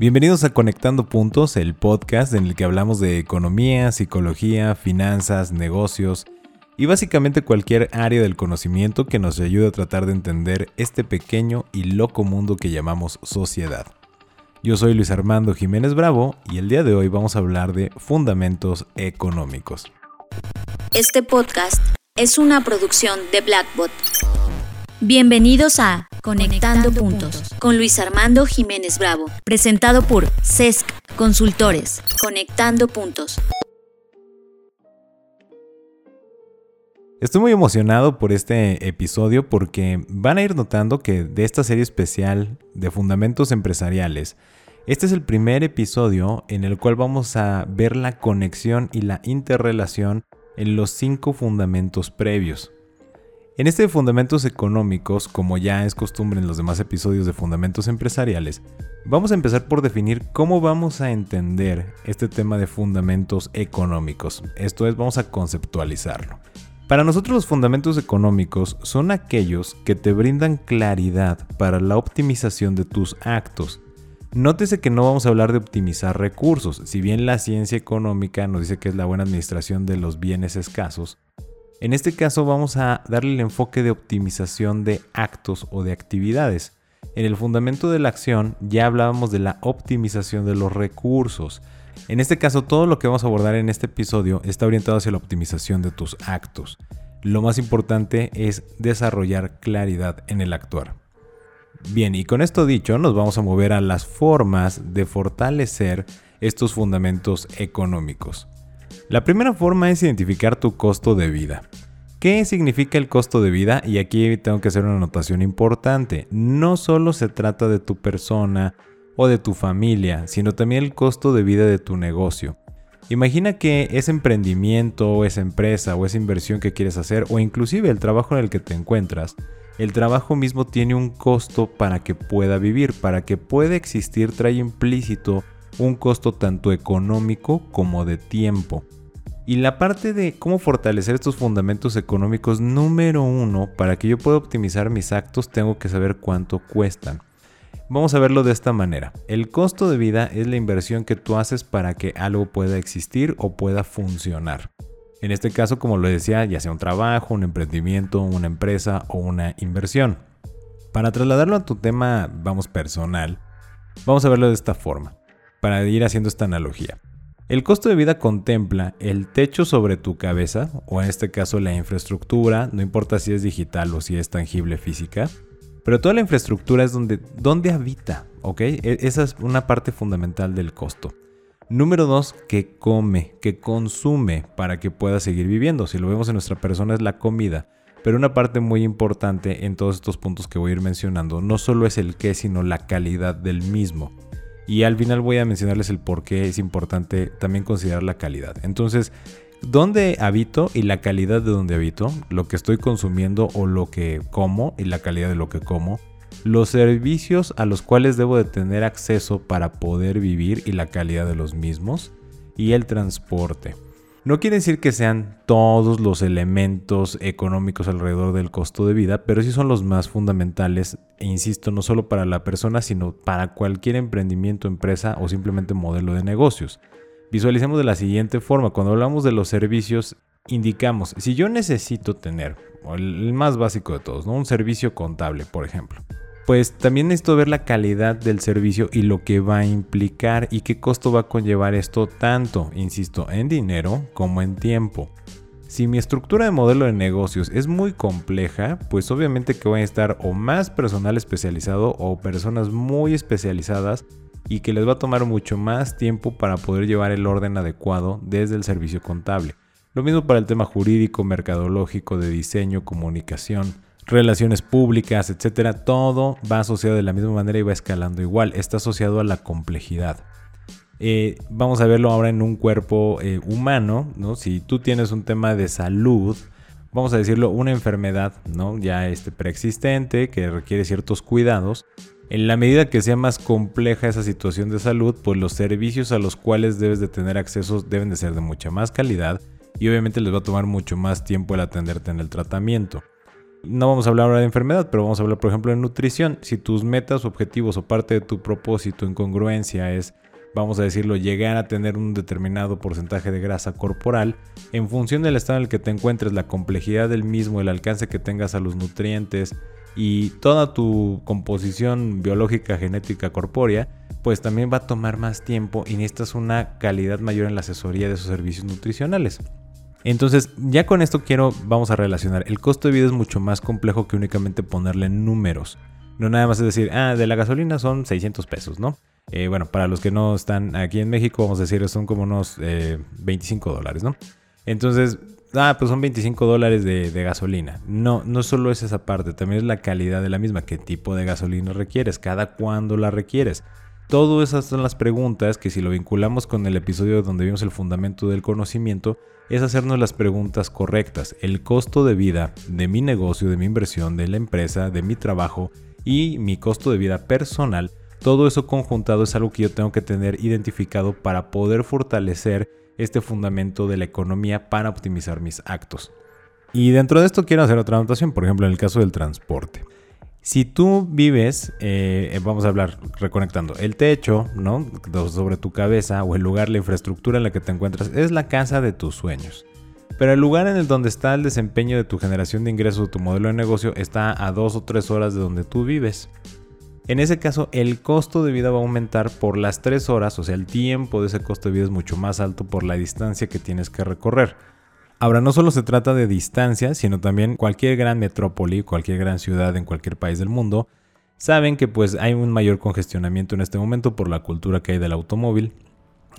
Bienvenidos a Conectando Puntos, el podcast en el que hablamos de economía, psicología, finanzas, negocios y básicamente cualquier área del conocimiento que nos ayude a tratar de entender este pequeño y loco mundo que llamamos sociedad. Yo soy Luis Armando Jiménez Bravo y el día de hoy vamos a hablar de fundamentos económicos. Este podcast es una producción de Blackbot. Bienvenidos a Conectando, puntos, con Luis Armando Jiménez Bravo, presentado por CESC Consultores. Conectando Puntos. Estoy muy emocionado por este episodio porque van a ir notando que de esta serie especial de fundamentos empresariales, este es el primer episodio en el cual vamos a ver la conexión y la interrelación en los cinco fundamentos previos. En este de fundamentos económicos, como ya es costumbre en los demás episodios de fundamentos empresariales, vamos a empezar por definir cómo vamos a entender este tema de fundamentos económicos. Esto es, vamos a conceptualizarlo. Para nosotros los fundamentos económicos son aquellos que te brindan claridad para la optimización de tus actos. Nótese que no vamos a hablar de optimizar recursos, si bien la ciencia económica nos dice que es la buena administración de los bienes escasos, en este caso vamos a darle el enfoque de optimización de actos o de actividades. En el fundamento de la acción ya hablábamos de la optimización de los recursos. En este caso todo lo que vamos a abordar en este episodio está orientado hacia la optimización de tus actos. Lo más importante es desarrollar claridad en el actuar. Bien, y con esto dicho, nos vamos a mover a las formas de fortalecer estos fundamentos económicos. La primera forma es identificar tu costo de vida. ¿Qué significa el costo de vida? Y aquí tengo que hacer una anotación importante. No solo se trata de tu persona o de tu familia, sino también el costo de vida de tu negocio. Imagina que ese emprendimiento o esa empresa o esa inversión que quieres hacer o inclusive el trabajo en el que te encuentras, el trabajo mismo tiene un costo para que pueda vivir, para que pueda existir trae implícito un costo tanto económico como de tiempo. Y la parte de cómo fortalecer estos fundamentos económicos, número uno, para que yo pueda optimizar mis actos, tengo que saber cuánto cuestan. Vamos a verlo de esta manera. El costo de vida es la inversión que tú haces para que algo pueda existir o pueda funcionar. En este caso, como lo decía, ya sea un trabajo, un emprendimiento, una empresa o una inversión. Para trasladarlo a tu tema, vamos, personal, vamos a verlo de esta forma, para ir haciendo esta analogía. El costo de vida contempla el techo sobre tu cabeza, o en este caso la infraestructura, no importa si es digital o si es tangible física, pero toda la infraestructura es donde, habita, ¿ok? E, esa es una parte fundamental del costo. Número dos, que come, que consume para que pueda seguir viviendo. Si lo vemos en nuestra persona es la comida. Pero una parte muy importante en todos estos puntos que voy a ir mencionando no solo es el qué, sino la calidad del mismo. Y al final voy a mencionarles el por qué es importante también considerar la calidad. Entonces, ¿dónde habito y la calidad de donde habito? Lo que estoy consumiendo o lo que como y la calidad de lo que como. Los servicios a los cuales debo de tener acceso para poder vivir y la calidad de los mismos. Y el transporte. No quiere decir que sean todos los elementos económicos alrededor del costo de vida, pero sí son los más fundamentales, e insisto, no solo para la persona, sino para cualquier emprendimiento, empresa o simplemente modelo de negocios. Visualicemos de la siguiente forma, cuando hablamos de los servicios, indicamos, si yo necesito tener, el más básico de todos, ¿no? un servicio contable, por ejemplo pues también necesito ver la calidad del servicio y lo que va a implicar y qué costo va a conllevar esto tanto, insisto, en dinero como en tiempo. Si mi estructura de modelo de negocios es muy compleja, pues obviamente que voy a estar o más personal especializado o personas muy especializadas y que les va a tomar mucho más tiempo para poder llevar el orden adecuado desde el servicio contable. Lo mismo para el tema jurídico, mercadológico, de diseño, comunicación relaciones públicas, etcétera, todo va asociado de la misma manera y va escalando igual, está asociado a la complejidad. Eh, vamos a verlo ahora en un cuerpo eh, humano, ¿no? Si tú tienes un tema de salud, vamos a decirlo, una enfermedad, ¿no? Ya este preexistente que requiere ciertos cuidados. En la medida que sea más compleja esa situación de salud, pues los servicios a los cuales debes de tener acceso deben de ser de mucha más calidad y obviamente les va a tomar mucho más tiempo el atenderte en el tratamiento. No vamos a hablar ahora de enfermedad, pero vamos a hablar, por ejemplo, de nutrición. Si tus metas, objetivos o parte de tu propósito en congruencia es, vamos a decirlo, llegar a tener un determinado porcentaje de grasa corporal, en función del estado en el que te encuentres, la complejidad del mismo, el alcance que tengas a los nutrientes y toda tu composición biológica, genética, corpórea, pues también va a tomar más tiempo y necesitas una calidad mayor en la asesoría de esos servicios nutricionales. Entonces, ya con esto quiero, vamos a relacionar. El costo de vida es mucho más complejo que únicamente ponerle números. No nada más es decir, ah, de la gasolina son 600 pesos, ¿no? Eh, bueno, para los que no están aquí en México, vamos a decir, son como unos 25 eh, dólares, ¿no? Entonces, ah, pues son 25 dólares de, de, gasolina. No, no solo es esa parte, también es la calidad de la misma. ¿Qué tipo de gasolina requieres? ¿Cada cuándo la requieres? Todas esas son las preguntas que si lo vinculamos con el episodio donde vimos el fundamento del conocimiento, es hacernos las preguntas correctas. El costo de vida de mi negocio, de mi inversión, de la empresa, de mi trabajo y mi costo de vida personal, todo eso conjuntado es algo que yo tengo que tener identificado para poder fortalecer este fundamento de la economía para optimizar mis actos. Y dentro de esto quiero hacer otra anotación, por ejemplo en el caso del transporte. Si tú vives, eh, eh, vamos a hablar reconectando, el techo, ¿no? Sobre tu cabeza o el lugar, la infraestructura en la que te encuentras, es la casa de tus sueños. Pero el lugar en el donde está el desempeño de tu generación de ingresos, tu modelo de negocio, está a dos o tres horas de donde tú vives. En ese caso, el costo de vida va a aumentar por las tres horas, o sea, el tiempo de ese costo de vida es mucho más alto por la distancia que tienes que recorrer. Ahora, no solo se trata de distancia, sino también cualquier gran metrópoli, cualquier gran ciudad en cualquier país del mundo, saben que pues hay un mayor congestionamiento en este momento por la cultura que hay del automóvil.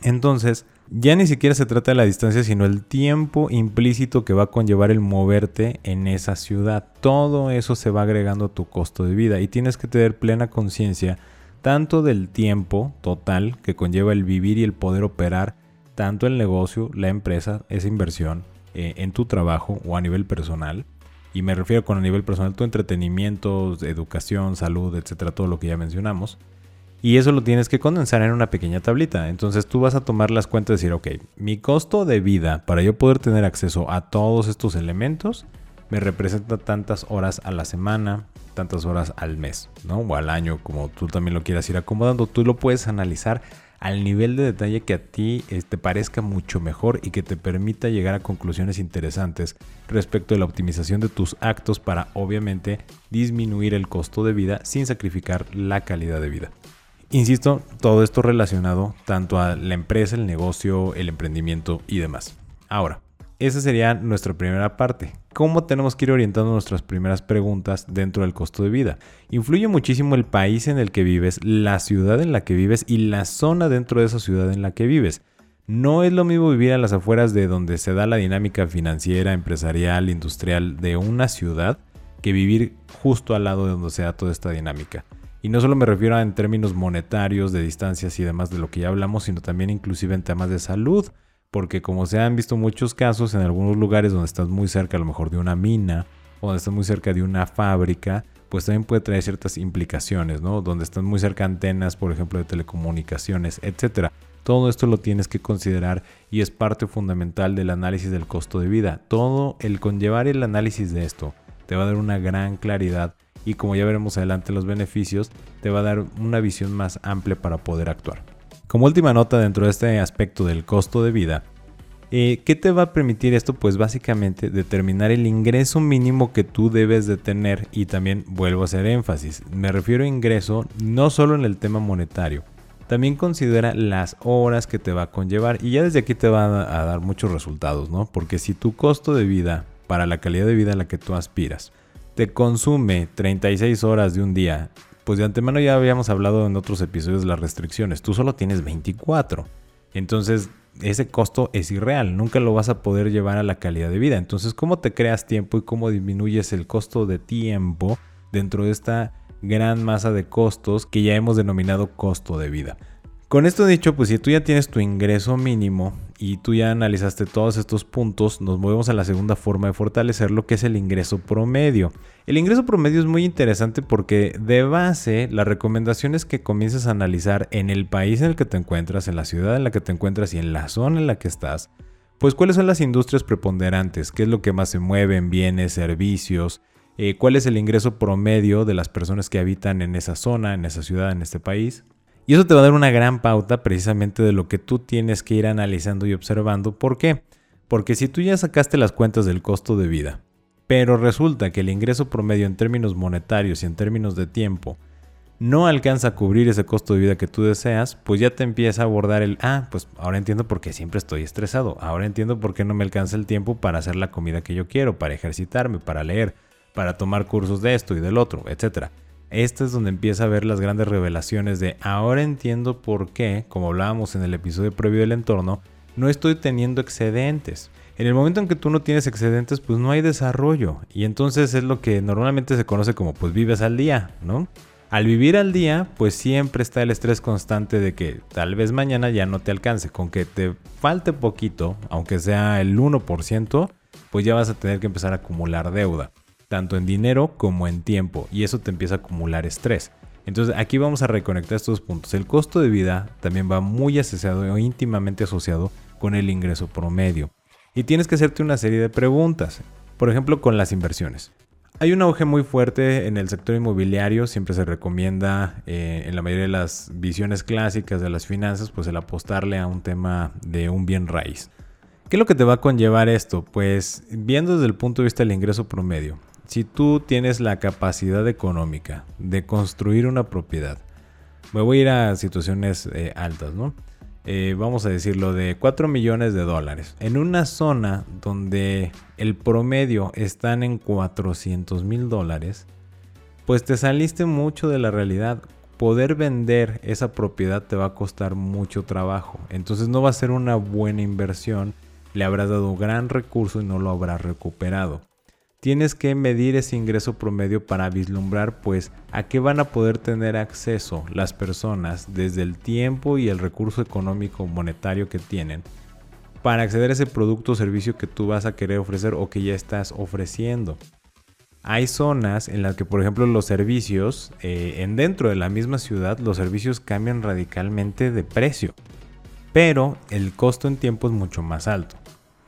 Entonces, ya ni siquiera se trata de la distancia, sino el tiempo implícito que va a conllevar el moverte en esa ciudad. Todo eso se va agregando a tu costo de vida y tienes que tener plena conciencia tanto del tiempo total que conlleva el vivir y el poder operar tanto el negocio, la empresa, esa inversión, eh, en tu trabajo o a nivel personal. Y me refiero con a nivel personal tu entretenimiento, educación, salud, etcétera, todo lo que ya mencionamos. Y eso lo tienes que condensar en una pequeña tablita. Entonces tú vas a tomar las cuentas y decir, ok, mi costo de vida para yo poder tener acceso a todos estos elementos me representa tantas horas a la semana, tantas horas al mes, ¿no? O al año, como tú también lo quieras ir acomodando. Tú lo puedes analizar al nivel de detalle que a ti te este, parezca mucho mejor y que te permita llegar a conclusiones interesantes respecto de la optimización de tus actos para obviamente disminuir el costo de vida sin sacrificar la calidad de vida. Insisto, todo esto relacionado tanto a la empresa, el negocio, el emprendimiento y demás. Ahora, esa sería nuestra primera parte. ¿Cómo tenemos que ir orientando nuestras primeras preguntas dentro del costo de vida? Influye muchísimo el país en el que vives, la ciudad en la que vives y la zona dentro de esa ciudad en la que vives. No es lo mismo vivir a las afueras de donde se da la dinámica financiera, empresarial, industrial de una ciudad que vivir justo al lado de donde se da toda esta dinámica. Y no solo me refiero en términos monetarios, de distancias y demás de lo que ya hablamos, sino también inclusive en temas de salud porque como se han visto muchos casos en algunos lugares donde estás muy cerca a lo mejor de una mina o donde estás muy cerca de una fábrica, pues también puede traer ciertas implicaciones, ¿no? Donde están muy cerca antenas, por ejemplo, de telecomunicaciones, etcétera. Todo esto lo tienes que considerar y es parte fundamental del análisis del costo de vida. Todo el conllevar el análisis de esto te va a dar una gran claridad y como ya veremos adelante los beneficios, te va a dar una visión más amplia para poder actuar. Como última nota dentro de este aspecto del costo de vida, eh, ¿qué te va a permitir esto? Pues básicamente determinar el ingreso mínimo que tú debes de tener y también vuelvo a hacer énfasis. Me refiero a ingreso no solo en el tema monetario, también considera las horas que te va a conllevar y ya desde aquí te va a dar muchos resultados, ¿no? Porque si tu costo de vida para la calidad de vida a la que tú aspiras te consume 36 horas de un día pues de antemano ya habíamos hablado en otros episodios de las restricciones. Tú solo tienes 24. Entonces, ese costo es irreal. Nunca lo vas a poder llevar a la calidad de vida. Entonces, ¿cómo te creas tiempo y cómo disminuyes el costo de tiempo dentro de esta gran masa de costos que ya hemos denominado costo de vida? Con esto dicho, pues si tú ya tienes tu ingreso mínimo y tú ya analizaste todos estos puntos, nos movemos a la segunda forma de fortalecerlo, que es el ingreso promedio. El ingreso promedio es muy interesante porque de base la recomendación es que comiences a analizar en el país en el que te encuentras, en la ciudad en la que te encuentras y en la zona en la que estás, pues cuáles son las industrias preponderantes, qué es lo que más se mueve en bienes, servicios, eh, cuál es el ingreso promedio de las personas que habitan en esa zona, en esa ciudad, en este país. Y eso te va a dar una gran pauta precisamente de lo que tú tienes que ir analizando y observando. ¿Por qué? Porque si tú ya sacaste las cuentas del costo de vida, pero resulta que el ingreso promedio en términos monetarios y en términos de tiempo no alcanza a cubrir ese costo de vida que tú deseas, pues ya te empieza a abordar el, ah, pues ahora entiendo por qué siempre estoy estresado, ahora entiendo por qué no me alcanza el tiempo para hacer la comida que yo quiero, para ejercitarme, para leer, para tomar cursos de esto y del otro, etc. Esta es donde empieza a ver las grandes revelaciones de ahora entiendo por qué, como hablábamos en el episodio previo del entorno, no estoy teniendo excedentes. En el momento en que tú no tienes excedentes, pues no hay desarrollo. Y entonces es lo que normalmente se conoce como pues vives al día, ¿no? Al vivir al día, pues siempre está el estrés constante de que tal vez mañana ya no te alcance. Con que te falte poquito, aunque sea el 1%, pues ya vas a tener que empezar a acumular deuda, tanto en dinero como en tiempo, y eso te empieza a acumular estrés. Entonces aquí vamos a reconectar estos puntos. El costo de vida también va muy asociado o íntimamente asociado con el ingreso promedio. Y tienes que hacerte una serie de preguntas, por ejemplo con las inversiones. Hay un auge muy fuerte en el sector inmobiliario, siempre se recomienda eh, en la mayoría de las visiones clásicas de las finanzas, pues el apostarle a un tema de un bien raíz. ¿Qué es lo que te va a conllevar esto? Pues viendo desde el punto de vista del ingreso promedio, si tú tienes la capacidad económica de construir una propiedad, me voy a ir a situaciones eh, altas, ¿no? Eh, vamos a decirlo, de 4 millones de dólares. En una zona donde el promedio están en 400 mil dólares, pues te saliste mucho de la realidad. Poder vender esa propiedad te va a costar mucho trabajo. Entonces no va a ser una buena inversión. Le habrás dado gran recurso y no lo habrás recuperado tienes que medir ese ingreso promedio para vislumbrar pues a qué van a poder tener acceso las personas desde el tiempo y el recurso económico monetario que tienen para acceder a ese producto o servicio que tú vas a querer ofrecer o que ya estás ofreciendo. Hay zonas en las que, por ejemplo, los servicios, eh, en dentro de la misma ciudad, los servicios cambian radicalmente de precio, pero el costo en tiempo es mucho más alto.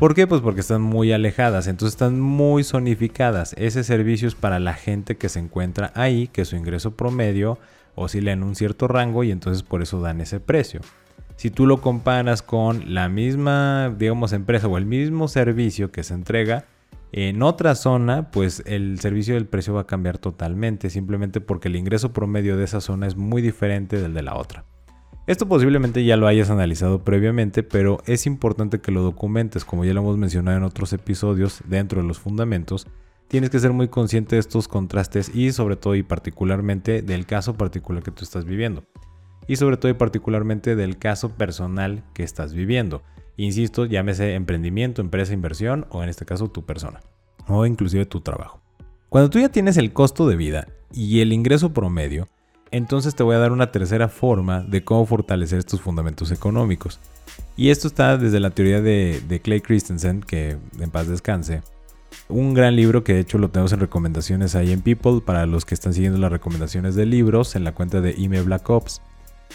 ¿Por qué? Pues porque están muy alejadas, entonces están muy zonificadas. Ese servicio es para la gente que se encuentra ahí, que su ingreso promedio oscila en un cierto rango y entonces por eso dan ese precio. Si tú lo comparas con la misma, digamos, empresa o el mismo servicio que se entrega en otra zona, pues el servicio del precio va a cambiar totalmente, simplemente porque el ingreso promedio de esa zona es muy diferente del de la otra. Esto posiblemente ya lo hayas analizado previamente, pero es importante que lo documentes, como ya lo hemos mencionado en otros episodios dentro de los fundamentos. Tienes que ser muy consciente de estos contrastes y sobre todo y particularmente del caso particular que tú estás viviendo. Y sobre todo y particularmente del caso personal que estás viviendo. Insisto, llámese emprendimiento, empresa, inversión o en este caso tu persona. O inclusive tu trabajo. Cuando tú ya tienes el costo de vida y el ingreso promedio, entonces te voy a dar una tercera forma de cómo fortalecer estos fundamentos económicos. Y esto está desde la teoría de, Clay Christensen, que en paz descanse. Un gran libro que de hecho lo tenemos en recomendaciones ahí en People para los que están siguiendo las recomendaciones de libros en la cuenta de Ime Black Ops.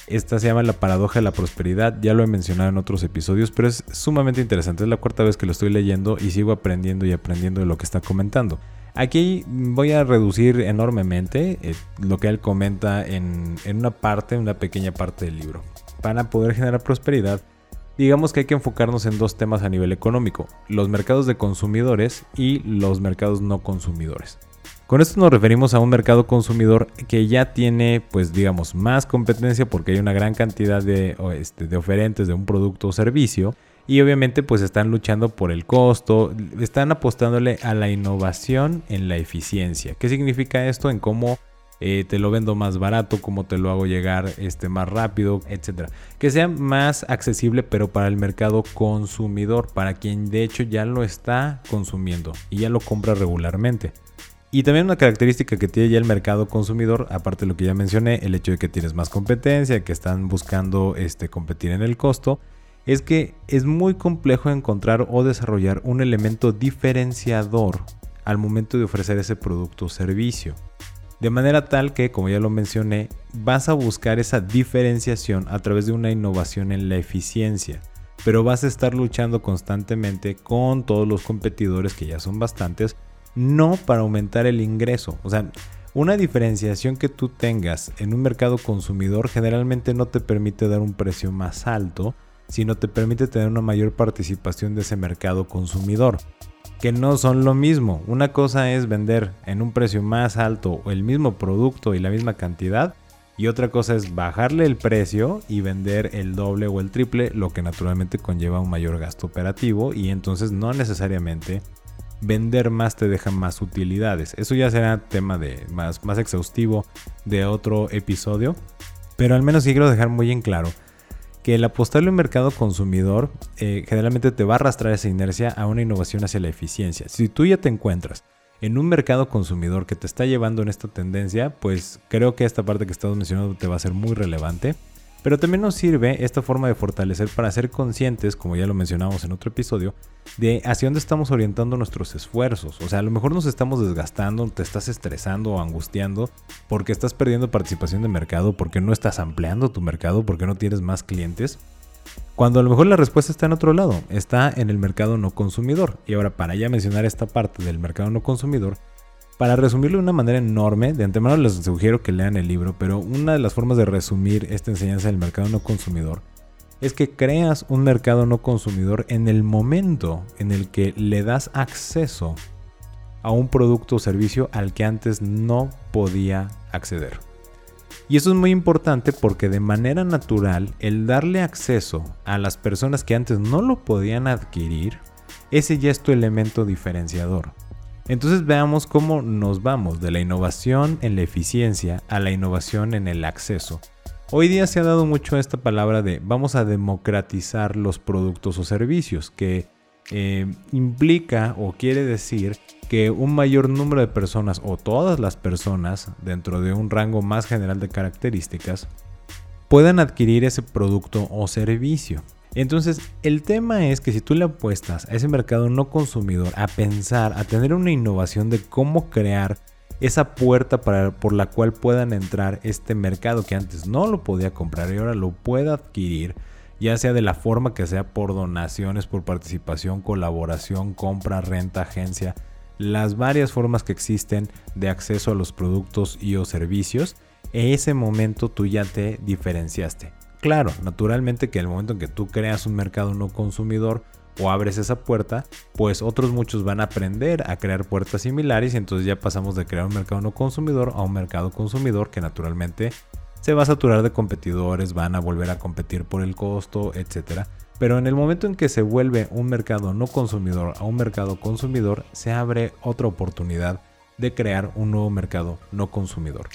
Esta se llama La paradoja de la prosperidad, ya lo he mencionado en otros episodios, pero es sumamente interesante. Es la cuarta vez que lo estoy leyendo y sigo aprendiendo y aprendiendo de lo que está comentando. Aquí voy a reducir enormemente eh, lo que él comenta en, una parte, una pequeña parte del libro. Para poder generar prosperidad, digamos que hay que enfocarnos en dos temas a nivel económico, los mercados de consumidores y los mercados no consumidores. Con esto nos referimos a un mercado consumidor que ya tiene, pues digamos, más competencia porque hay una gran cantidad de, este, de oferentes de un producto o servicio y obviamente pues están luchando por el costo, están apostándole a la innovación en la eficiencia. ¿Qué significa esto? En cómo eh, te lo vendo más barato, cómo te lo hago llegar este, más rápido, etcétera. Que sea más accesible, pero para el mercado consumidor, para quien de hecho ya lo está consumiendo y ya lo compra regularmente. Y también una característica que tiene ya el mercado consumidor, aparte de lo que ya mencioné, el hecho de que tienes más competencia, que están buscando este, competir en el costo es que es muy complejo encontrar o desarrollar un elemento diferenciador al momento de ofrecer ese producto o servicio. De manera tal que, como ya lo mencioné, vas a buscar esa diferenciación a través de una innovación en la eficiencia, pero vas a estar luchando constantemente con todos los competidores que ya son bastantes no para aumentar el ingreso. O sea, una diferenciación que tú tengas en un mercado consumidor generalmente no te permite dar un precio más alto, sino te permite tener una mayor participación de ese mercado consumidor. Que no son lo mismo. Una cosa es vender en un precio más alto el mismo producto y la misma cantidad. Y otra cosa es bajarle el precio y vender el doble o el triple, lo que naturalmente conlleva un mayor gasto operativo y entonces no necesariamente vender más te deja más utilidades. Eso ya será tema de más, más exhaustivo de otro episodio. Pero al menos sí quiero dejar muy en claro que el apostarle a un mercado consumidor eh, generalmente te va a arrastrar esa inercia a una innovación hacia la eficiencia. Si tú ya te encuentras en un mercado consumidor que te está llevando en esta tendencia, pues creo que esta parte que estamos mencionando te va a ser muy relevante. Pero también nos sirve esta forma de fortalecer para ser conscientes, como ya lo mencionamos en otro episodio, de hacia dónde estamos orientando nuestros esfuerzos. O sea, a lo mejor nos estamos desgastando, te estás estresando o angustiando porque estás perdiendo participación de mercado, porque no estás ampliando tu mercado, porque no tienes más clientes. Cuando a lo mejor la respuesta está en otro lado, está en el mercado no consumidor. Y ahora, para ya mencionar esta parte del mercado no consumidor, para resumirlo de una manera enorme, de antemano les sugiero que lean el libro, pero una de las formas de resumir esta enseñanza del mercado no consumidor es que creas un mercado no consumidor en el momento en el que le das acceso a un producto o servicio al que antes no podía acceder. Y eso es muy importante porque de manera natural el darle acceso a las personas que antes no lo podían adquirir, ese ya es tu elemento diferenciador. Entonces veamos cómo nos vamos de la innovación en la eficiencia a la innovación en el acceso. Hoy día se ha dado mucho esta palabra de vamos a democratizar los productos o servicios, que eh, implica o quiere decir que un mayor número de personas o todas las personas dentro de un rango más general de características puedan adquirir ese producto o servicio. Entonces, el tema es que si tú le apuestas a ese mercado no consumidor a pensar, a tener una innovación de cómo crear esa puerta por la cual puedan entrar este mercado que antes no lo podía comprar y ahora lo pueda adquirir, ya sea de la forma que sea por donaciones, por participación, colaboración, compra, renta, agencia, las varias formas que existen de acceso a los productos y o servicios, en ese momento tú ya te diferenciaste. Claro, naturalmente que el momento en que tú creas un mercado no consumidor o abres esa puerta, pues otros muchos van a aprender a crear puertas similares y entonces ya pasamos de crear un mercado no consumidor a un mercado consumidor que naturalmente se va a saturar de competidores, van a volver a competir por el costo, etc. Pero en el momento en que se vuelve un mercado no consumidor a un mercado consumidor, se abre otra oportunidad de crear un nuevo mercado no consumidor.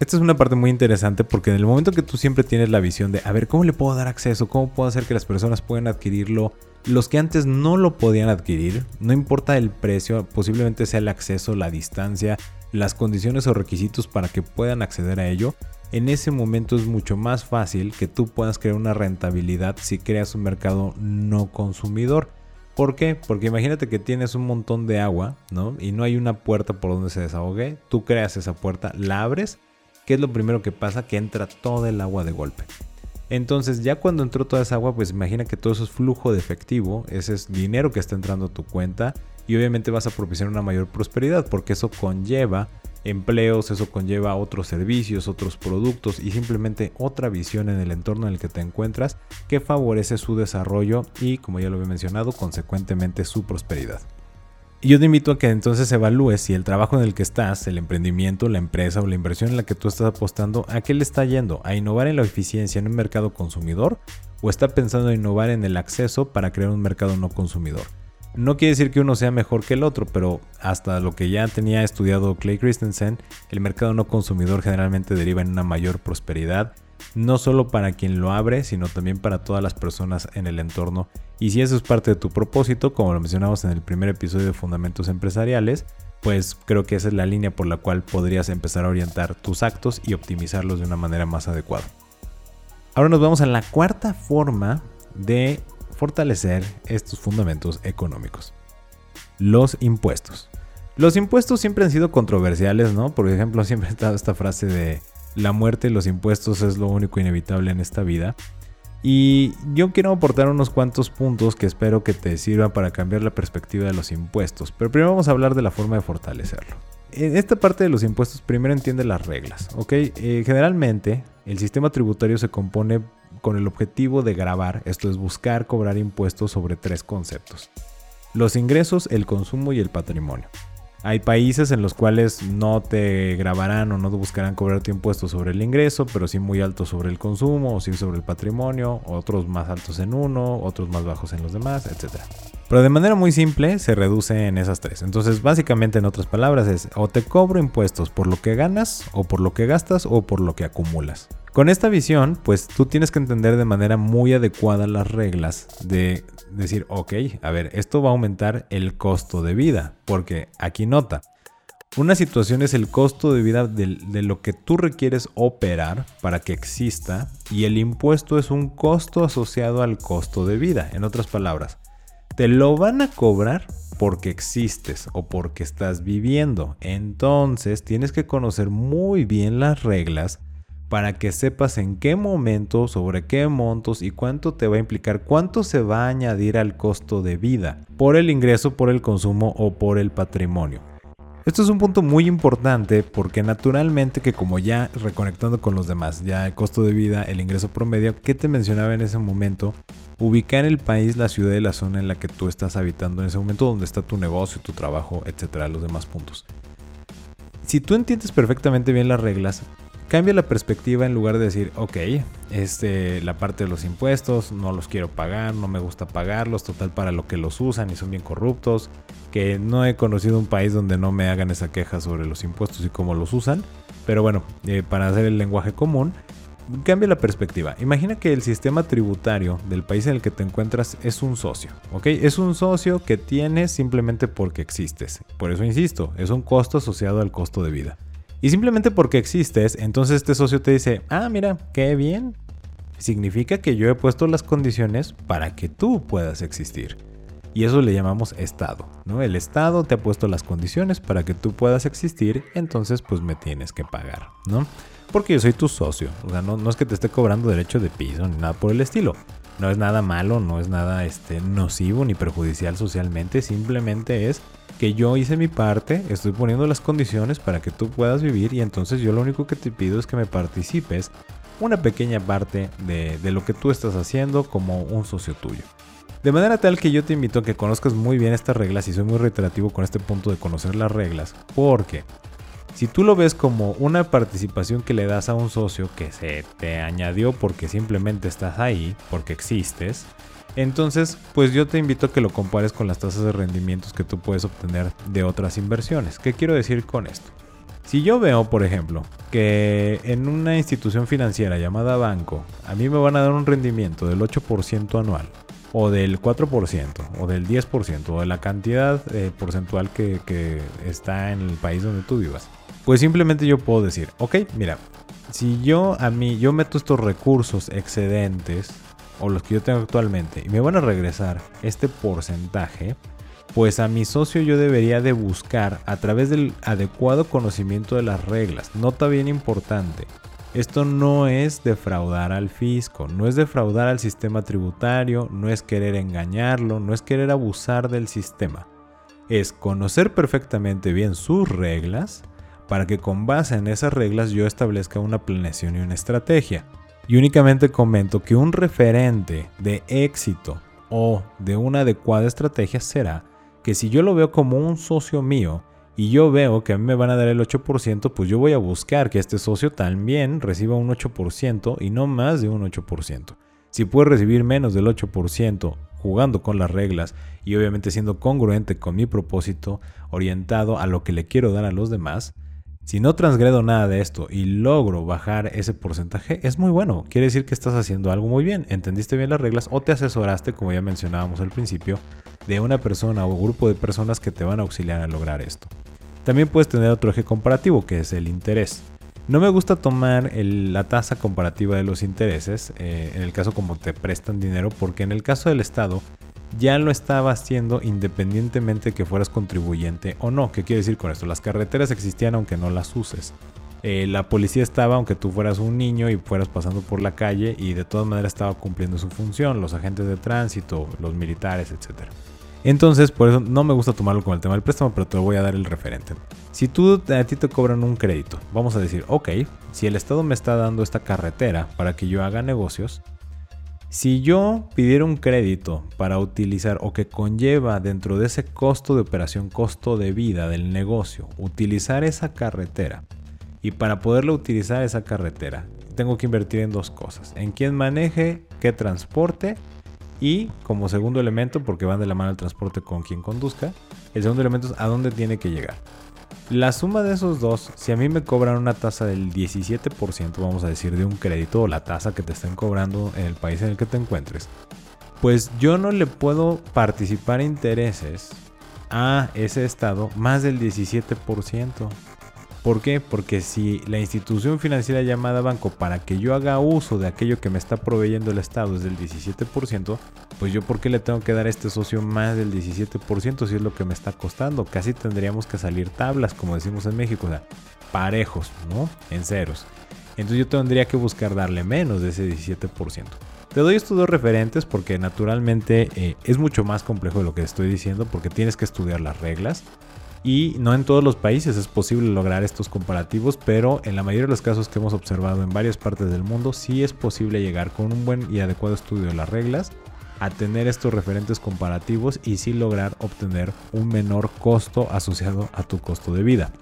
Esta es una parte muy interesante porque en el momento que tú siempre tienes la visión de, a ver, ¿cómo le puedo dar acceso? ¿Cómo puedo hacer que las personas puedan adquirirlo? Los que antes no lo podían adquirir, no importa el precio, posiblemente sea el acceso, la distancia, las condiciones o requisitos para que puedan acceder a ello, en ese momento es mucho más fácil que tú puedas crear una rentabilidad si creas un mercado no consumidor. ¿Por qué? Porque imagínate que tienes un montón de agua, ¿no? Y no hay una puerta por donde se desahogue. Tú creas esa puerta, la abres ¿qué es lo primero que pasa? Que entra todo el agua de golpe. Entonces ya cuando entró toda esa agua, pues imagina que todo eso es flujo de efectivo, ese es dinero que está entrando a tu cuenta y obviamente vas a propiciar una mayor prosperidad porque eso conlleva empleos, eso conlleva otros servicios, otros productos y simplemente otra visión en el entorno en el que te encuentras que favorece su desarrollo y como ya lo había mencionado, consecuentemente su prosperidad. Yo te invito a que entonces evalúes si el trabajo en el que estás, el emprendimiento, la empresa o la inversión en la que tú estás apostando, ¿a qué le está yendo? ¿A innovar en la eficiencia en un mercado consumidor? ¿O está pensando en innovar en el acceso para crear un mercado no consumidor? No quiere decir que uno sea mejor que el otro, pero hasta lo que ya tenía estudiado Clay Christensen, el mercado no consumidor generalmente deriva en una mayor prosperidad, no solo para quien lo abre, sino también para todas las personas en el entorno. Y si eso es parte de tu propósito, como lo mencionamos en el primer episodio de Fundamentos Empresariales, pues creo que esa es la línea por la cual podrías empezar a orientar tus actos y optimizarlos de una manera más adecuada. Ahora nos vamos a la cuarta forma de fortalecer estos fundamentos económicos. Los impuestos. Los impuestos siempre han sido controversiales, ¿no? Por ejemplo, siempre ha estado esta frase de la muerte y los impuestos es lo único inevitable en esta vida. Y yo quiero aportar unos cuantos puntos que espero que te sirvan para cambiar la perspectiva de los impuestos, pero primero vamos a hablar de la forma de fortalecerlo. En esta parte de los impuestos primero entiende las reglas, ¿ok? Eh, generalmente el sistema tributario se compone con el objetivo de grabar, esto es buscar cobrar impuestos sobre tres conceptos. Los ingresos, el consumo y el patrimonio. Hay países en los cuales no te grabarán o no te buscarán cobrarte impuestos sobre el ingreso, pero sí muy altos sobre el consumo o sí sobre el patrimonio, otros más altos en uno, otros más bajos en los demás, etc. Pero de manera muy simple se reduce en esas tres. Entonces básicamente en otras palabras es o te cobro impuestos por lo que ganas o por lo que gastas o por lo que acumulas. Con esta visión, pues tú tienes que entender de manera muy adecuada las reglas de decir, ok, a ver, esto va a aumentar el costo de vida, porque aquí nota, una situación es el costo de vida de, de, lo que tú requieres operar para que exista y el impuesto es un costo asociado al costo de vida. En otras palabras, te lo van a cobrar porque existes o porque estás viviendo. Entonces tienes que conocer muy bien las reglas para que sepas en qué momento, sobre qué montos y cuánto te va a implicar, cuánto se va a añadir al costo de vida por el ingreso, por el consumo o por el patrimonio. Esto es un punto muy importante porque naturalmente que como ya reconectando con los demás, ya el costo de vida, el ingreso promedio, que te mencionaba en ese momento, ubicar el país, la ciudad y la zona en la que tú estás habitando en ese momento, donde está tu negocio, tu trabajo, etcétera, los demás puntos. Si tú entiendes perfectamente bien las reglas, cambia la perspectiva en lugar de decir, ok, este, la parte de los impuestos, no los quiero pagar, no me gusta pagarlos, total para lo que los usan y son bien corruptos, que no he conocido un país donde no me hagan esa queja sobre los impuestos y cómo los usan, pero bueno, eh, para hacer el lenguaje común, cambia la perspectiva. Imagina que el sistema tributario del país en el que te encuentras es un socio, ¿ok? Es un socio que tienes simplemente porque existes. Por eso insisto, es un costo asociado al costo de vida. Y simplemente porque existes, entonces este socio te dice, ah, mira, qué bien. Significa que yo he puesto las condiciones para que tú puedas existir. Y eso le llamamos Estado, ¿no? El Estado te ha puesto las condiciones para que tú puedas existir, entonces pues me tienes que pagar, ¿no? Porque yo soy tu socio, o sea, no, es que te esté cobrando derecho de piso ni nada por el estilo. No es nada malo, no es nada este, nocivo ni perjudicial socialmente, simplemente es que yo hice mi parte, estoy poniendo las condiciones para que tú puedas vivir y entonces yo lo único que te pido es que me participes una pequeña parte de, de lo que tú estás haciendo como un socio tuyo. De manera tal que yo te invito a que conozcas muy bien estas reglas y soy muy reiterativo con este punto de conocer las reglas, porque si tú lo ves como una participación que le das a un socio que se te añadió porque simplemente estás ahí, porque existes, entonces, pues yo te invito a que lo compares con las tasas de rendimientos que tú puedes obtener de otras inversiones. ¿Qué quiero decir con esto? Si yo veo, por ejemplo, que en una institución financiera llamada banco, a mí me van a dar un rendimiento del 8% anual, o del 4%, o del 10%, o de la cantidad eh, porcentual que, está en el país donde tú vivas, pues simplemente yo puedo decir, ok, mira, si yo a mí, yo meto estos recursos excedentes o los que yo tengo actualmente y me van a regresar este porcentaje, pues a mi socio yo debería de buscar a través del adecuado conocimiento de las reglas. Nota bien importante. Esto no es defraudar al fisco, no es defraudar al sistema tributario, no es querer engañarlo, no es querer abusar del sistema. Es conocer perfectamente bien sus reglas para que con base en esas reglas yo establezca una planeación y una estrategia. Y únicamente comento que un referente de éxito o de una adecuada estrategia será que si yo lo veo como un socio mío y yo veo que a mí me van a dar el 8%, pues yo voy a buscar que este socio también reciba un 8% y no más de un 8%. Si puede recibir menos del 8% jugando con las reglas y obviamente siendo congruente con mi propósito orientado a lo que le quiero dar a los demás, si no transgredo nada de esto y logro bajar ese porcentaje, es muy bueno. Quiere decir que estás haciendo algo muy bien, entendiste bien las reglas o te asesoraste, como ya mencionábamos al principio, de una persona o grupo de personas que te van a auxiliar a lograr esto. También puedes tener otro eje comparativo, que es el interés. No me gusta tomar la tasa comparativa de los intereses, eh, en el caso como te prestan dinero, porque en el caso del Estado ya lo estaba haciendo independientemente que fueras contribuyente o no. ¿Qué quiere decir con esto? Las carreteras existían aunque no las uses. eh, la policía estaba, aunque tú fueras un niño y fueras pasando por la calle, y de todas maneras estaba cumpliendo su función, los agentes de tránsito, los militares, etc. Entonces, por eso no me gusta tomarlo con el tema del préstamo, pero te voy a dar el referente. Si tú a ti te cobran un crédito, vamos a decir, ok, si el Estado me está dando esta carretera para que yo haga negocios, si yo pidiera un crédito para utilizar o que conlleva dentro de ese costo de operación, costo de vida del negocio, utilizar esa carretera, y para poderlo utilizar esa carretera, tengo que invertir en dos cosas. En quién maneje, qué transporte y como segundo elemento, porque van de la mano el transporte con quien conduzca, el segundo elemento es a dónde tiene que llegar. La suma de esos dos, si a mí me cobran una tasa del 17%, vamos a decir, de un crédito o la tasa que te estén cobrando en el país en el que te encuentres, pues yo no le puedo participar intereses a ese estado más del 17%. ¿Por qué? Porque si la institución financiera llamada banco para que yo haga uso de aquello que me está proveyendo el Estado es del 17%, pues yo por qué le tengo que dar a este socio más del 17% si es lo que me está costando. Casi tendríamos que salir tablas, como decimos en México, o sea, parejos, ¿no? En ceros. Entonces yo tendría que buscar darle menos de ese 17%. Te doy estos dos referentes porque naturalmente eh, es mucho más complejo de lo que estoy diciendo porque tienes que estudiar las reglas y no en todos los países es posible lograr estos comparativos, pero en la mayoría de los casos que hemos observado en varias partes del mundo sí es posible llegar con un buen y adecuado estudio de las reglas a tener estos referentes comparativos y sí lograr obtener un menor costo asociado a tu costo de vida.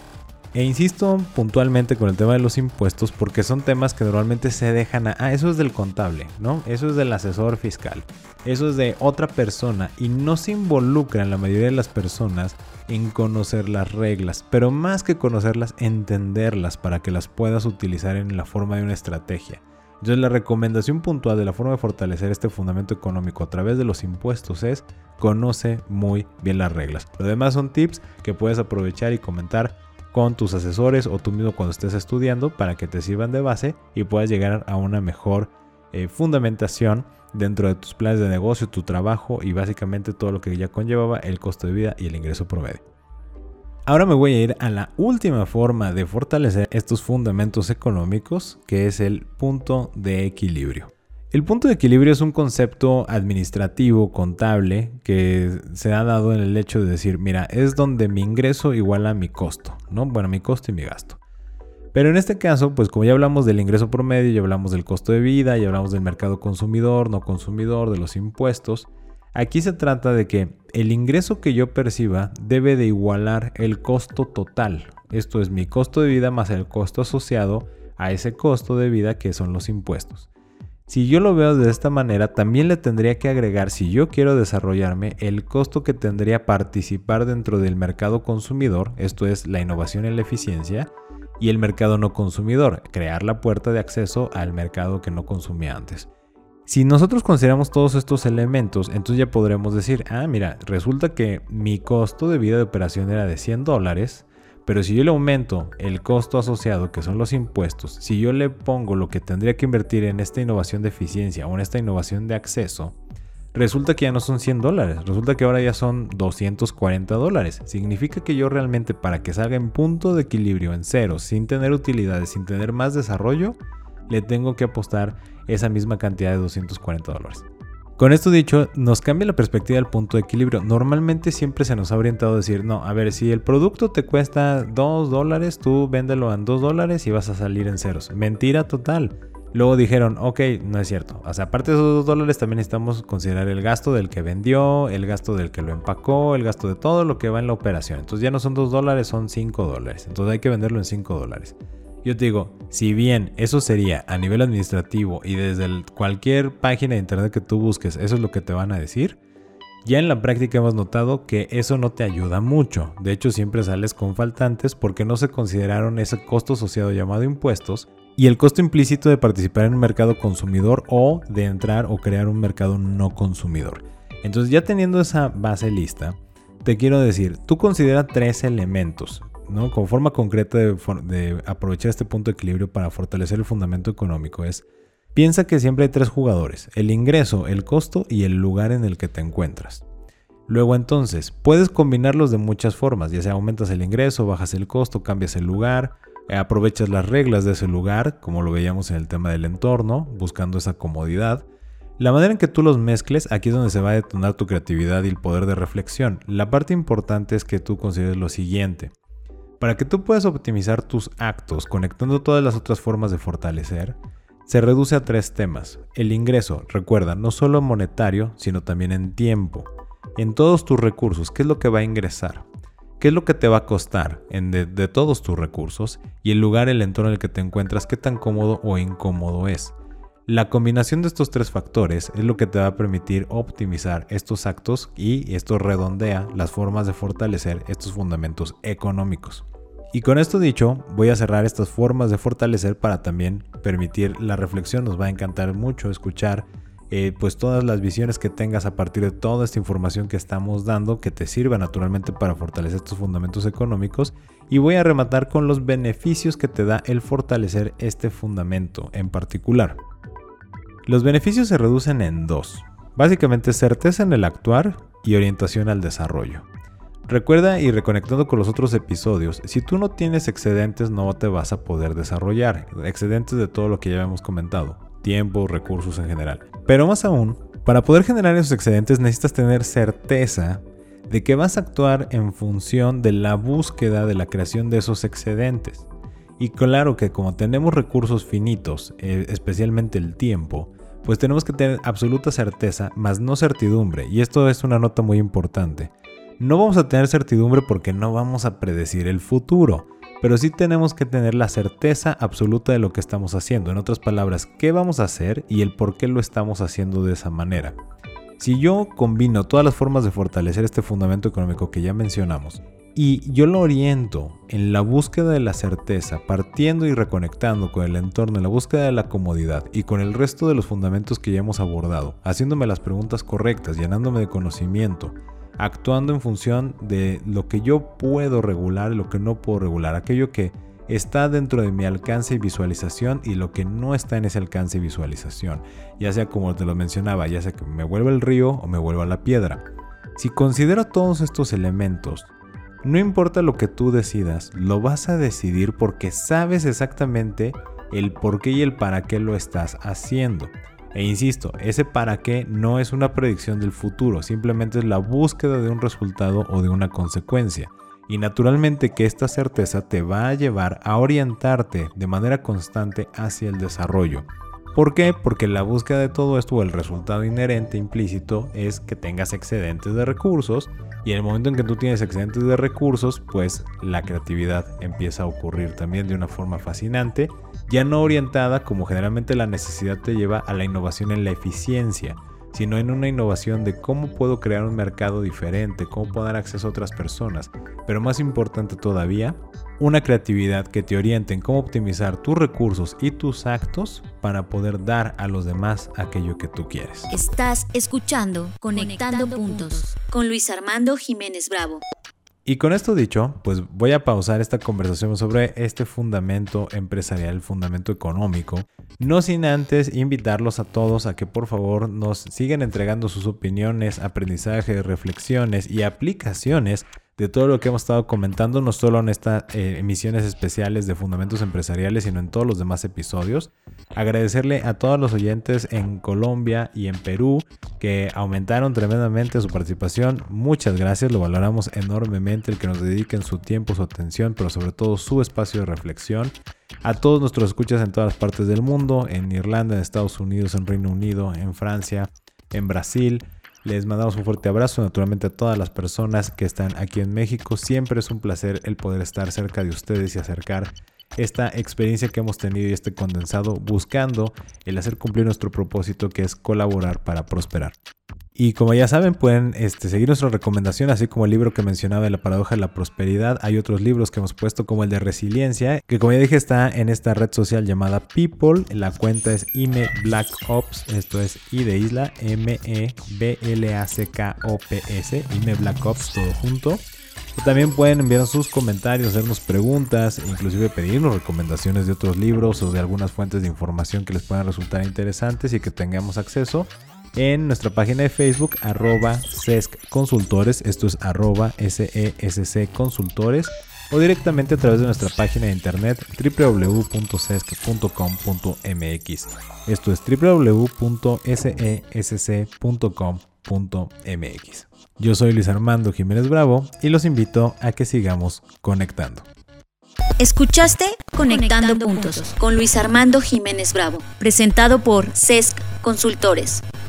E insisto puntualmente con el tema de los impuestos porque son temas que normalmente se dejan a... Ah, eso es del contable, ¿no? Eso es del asesor fiscal. Eso es de otra persona y no se involucra en la mayoría de las personas en conocer las reglas, pero más que conocerlas, entenderlas para que las puedas utilizar en la forma de una estrategia. Entonces la recomendación puntual de la forma de fortalecer este fundamento económico a través de los impuestos es conoce muy bien las reglas. Lo demás son tips que puedes aprovechar y comentar con tus asesores o tú mismo cuando estés estudiando para que te sirvan de base y puedas llegar a una mejor eh, fundamentación dentro de tus planes de negocio, tu trabajo y básicamente todo lo que ya conllevaba el costo de vida y el ingreso promedio. Ahora me voy a ir a la última forma de fortalecer estos fundamentos económicos, que es el punto de equilibrio. El punto de equilibrio es un concepto administrativo, contable, que se ha dado en el hecho de decir, mira, es donde mi ingreso iguala mi costo, ¿no? Bueno, mi costo y mi gasto. Pero en este caso, pues como ya hablamos del ingreso promedio, ya hablamos del costo de vida, ya hablamos del mercado consumidor, no consumidor, de los impuestos, aquí se trata de que el ingreso que yo perciba debe de igualar el costo total. Esto es mi costo de vida más el costo asociado a ese costo de vida que son los impuestos. Si yo lo veo de esta manera, también le tendría que agregar, si yo quiero desarrollarme, el costo que tendría participar dentro del mercado consumidor, esto es la innovación y la eficiencia, y el mercado no consumidor, crear la puerta de acceso al mercado que no consumía antes. Si nosotros consideramos todos estos elementos, entonces ya podremos decir, ah, mira, resulta que mi costo de vida de operación era de 100 dólares, pero si yo le aumento el costo asociado, que son los impuestos, si yo le pongo lo que tendría que invertir en esta innovación de eficiencia o en esta innovación de acceso, resulta que ya no son 100 dólares, resulta que ahora ya son 240 dólares. Significa que yo realmente para que salga en punto de equilibrio en cero, sin tener utilidades, sin tener más desarrollo, le tengo que apostar esa misma cantidad de 240 dólares. Con esto dicho, nos cambia la perspectiva del punto de equilibrio. Normalmente siempre se nos ha orientado a decir, no, a ver, si el producto te cuesta 2 dólares, tú véndelo en 2 dólares y vas a salir en ceros. Mentira total. Luego dijeron, ok, no es cierto. O sea, aparte de esos 2 dólares, también necesitamos considerar el gasto del que vendió, el gasto del que lo empacó, el gasto de todo lo que va en la operación. Entonces ya no son 2 dólares, son 5 dólares. Entonces hay que venderlo en 5 dólares. Yo te digo, si bien eso sería a nivel administrativo y desde cualquier página de internet que tú busques, eso es lo que te van a decir, ya en la práctica hemos notado que eso no te ayuda mucho. De hecho, siempre sales con faltantes porque no se consideraron ese costo asociado llamado impuestos y el costo implícito de participar en un mercado consumidor o de entrar o crear un mercado no consumidor. Entonces, ya teniendo esa base lista, te quiero decir, tú considera tres elementos ¿no? Como forma concreta de, aprovechar este punto de equilibrio para fortalecer el fundamento económico es, piensa que siempre hay tres jugadores, el ingreso, el costo y el lugar en el que te encuentras. Luego entonces, puedes combinarlos de muchas formas, ya sea aumentas el ingreso, bajas el costo, cambias el lugar, aprovechas las reglas de ese lugar, como lo veíamos en el tema del entorno, buscando esa comodidad. La manera en que tú los mezcles, aquí es donde se va a detonar tu creatividad y el poder de reflexión. La parte importante es que tú consideres lo siguiente. Para que tú puedas optimizar tus actos conectando todas las otras formas de fortalecer, se reduce a tres temas. El ingreso, recuerda, no solo monetario, sino también en tiempo. En todos tus recursos, ¿qué es lo que va a ingresar? ¿Qué es lo que te va a costar en de, de, todos tus recursos? Y el lugar, el entorno en el que te encuentras, qué tan cómodo o incómodo es. La combinación de estos tres factores es lo que te va a permitir optimizar estos actos y esto redondea las formas de fortalecer estos fundamentos económicos. Y con esto dicho, voy a cerrar estas formas de fortalecer para también permitir la reflexión. Nos va a encantar mucho escuchar eh, pues todas las visiones que tengas a partir de toda esta información que estamos dando que te sirva naturalmente para fortalecer tus fundamentos económicos y voy a rematar con los beneficios que te da el fortalecer este fundamento en particular. Los beneficios se reducen en dos. Básicamente certeza en el actuar y orientación al desarrollo. Recuerda y reconectando con los otros episodios, si tú no tienes excedentes no te vas a poder desarrollar. Excedentes de todo lo que ya hemos comentado. Tiempo, recursos en general. Pero más aún, para poder generar esos excedentes necesitas tener certeza de que vas a actuar en función de la búsqueda de la creación de esos excedentes. Y claro que como tenemos recursos finitos, eh, especialmente el tiempo, pues tenemos que tener absoluta certeza, más no certidumbre, y esto es una nota muy importante. No vamos a tener certidumbre porque no vamos a predecir el futuro, pero sí tenemos que tener la certeza absoluta de lo que estamos haciendo. En otras palabras, qué vamos a hacer y el por qué lo estamos haciendo de esa manera. Si yo combino todas las formas de fortalecer este fundamento económico que ya mencionamos y yo lo oriento en la búsqueda de la certeza, partiendo y reconectando con el entorno, en la búsqueda de la comodidad y con el resto de los fundamentos que ya hemos abordado, haciéndome las preguntas correctas, llenándome de conocimiento, actuando en función de lo que yo puedo regular y lo que no puedo regular, aquello que está dentro de mi alcance y visualización y lo que no está en ese alcance y visualización, ya sea como te lo mencionaba, ya sea que me vuelva el río o me vuelva la piedra. Si considero todos estos elementos no importa lo que tú decidas, lo vas a decidir porque sabes exactamente el por qué y el para qué lo estás haciendo. E insisto, ese para qué no es una predicción del futuro, simplemente es la búsqueda de un resultado o de una consecuencia. Y naturalmente que esta certeza te va a llevar a orientarte de manera constante hacia el desarrollo. ¿Por qué? Porque la búsqueda de todo esto o el resultado inherente implícito es que tengas excedentes de recursos y en el momento en que tú tienes excedentes de recursos, pues la creatividad empieza a ocurrir también de una forma fascinante, ya no orientada como generalmente la necesidad te lleva a la innovación en la eficiencia, sino en una innovación de cómo puedo crear un mercado diferente, cómo puedo dar acceso a otras personas, pero más importante todavía, una creatividad que te oriente en cómo optimizar tus recursos y tus actos para poder dar a los demás aquello que tú quieres. Estás escuchando Conectando, puntos, con Luis Armando Jiménez Bravo. Y con esto dicho, pues voy a pausar esta conversación sobre este fundamento empresarial, el fundamento económico, no sin antes invitarlos a todos a que por favor nos sigan entregando sus opiniones, aprendizajes, reflexiones y aplicaciones de todo lo que hemos estado comentando, no solo en estas eh, emisiones especiales de Fundamentos Empresariales, sino en todos los demás episodios. Agradecerle a todos los oyentes en Colombia y en Perú que aumentaron tremendamente su participación. Muchas gracias, lo valoramos enormemente el que nos dediquen su tiempo, su atención, pero sobre todo su espacio de reflexión. A todos nuestros escuchas en todas las partes del mundo, en Irlanda, en Estados Unidos, en Reino Unido, en Francia, en Brasil les mandamos un fuerte abrazo, naturalmente a todas las personas que están aquí en México. Siempre es un placer el poder estar cerca de ustedes y acercar esta experiencia que hemos tenido y este condensado buscando el hacer cumplir nuestro propósito que es colaborar para prosperar. Y como ya saben, pueden este, seguir nuestra recomendación, así como el libro que mencionaba de la paradoja de la prosperidad. Hay otros libros que hemos puesto como el de resiliencia, que como ya dije está en esta red social llamada People. La cuenta es IME Black Ops, esto es I de isla, M-E-B-L-A-C-K-O-P-S, IME Black Ops todo junto. También pueden enviar sus comentarios, hacernos preguntas, inclusive pedirnos recomendaciones de otros libros o de algunas fuentes de información que les puedan resultar interesantes y que tengamos acceso en nuestra página de Facebook, arroba SESC Consultores, esto es arroba SESC Consultores. o directamente a través de nuestra página de internet www.sesc.com.mx. Esto es www.sesc.com.mx. Yo soy Luis Armando Jiménez Bravo y los invito a que sigamos conectando. Escuchaste Conectando, puntos, con Luis Armando Jiménez Bravo, presentado por CESC Consultores.